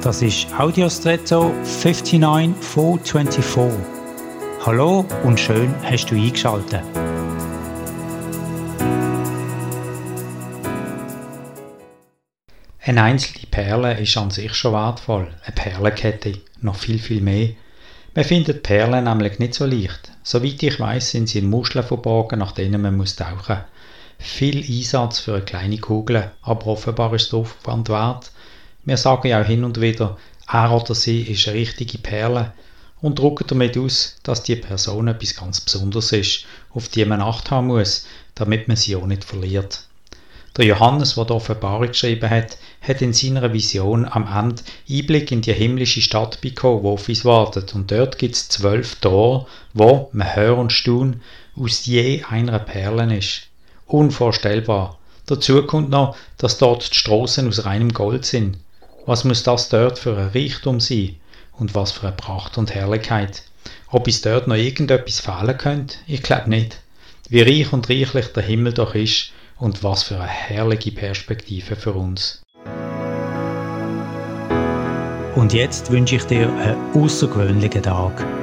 Das ist Audiostretto 59424. Hallo und schön hast du eingeschaltet. Eine einzelne Perle ist an sich schon wertvoll, eine Perlenkette noch viel, viel mehr. Man findet Perlen nämlich nicht so leicht. Soweit ich weiß, sind sie in Muscheln verborgen, nach denen man muss tauchen muss. Viel Einsatz für eine kleine Kugel, aber offenbar ist der Aufwand wert. Wir sagen ja auch hin und wieder, er oder sie ist eine richtige Perle und drucken damit aus, dass die Person etwas ganz Besonderes ist, auf die man Acht haben muss, damit man sie auch nicht verliert. Der Johannes, der die Offenbarung geschrieben hat, hat in seiner Vision am Ende Einblick in die himmlische Stadt bekommen, wo auf uns wartet. Und dort gibt es zwölf Tore, wo, man hört und staunt, aus je einer Perle ist. Unvorstellbar. Dazu kommt noch, dass dort die Straßen aus reinem Gold sind. Was muss das dort für ein Reichtum sein? Und was für eine Pracht und Herrlichkeit? Ob es dort noch irgendetwas fehlen könnte? Ich glaube nicht. Wie reich und reichlich der Himmel doch ist und was für eine herrliche Perspektive für uns. Und jetzt wünsche ich dir einen außergewöhnlichen Tag.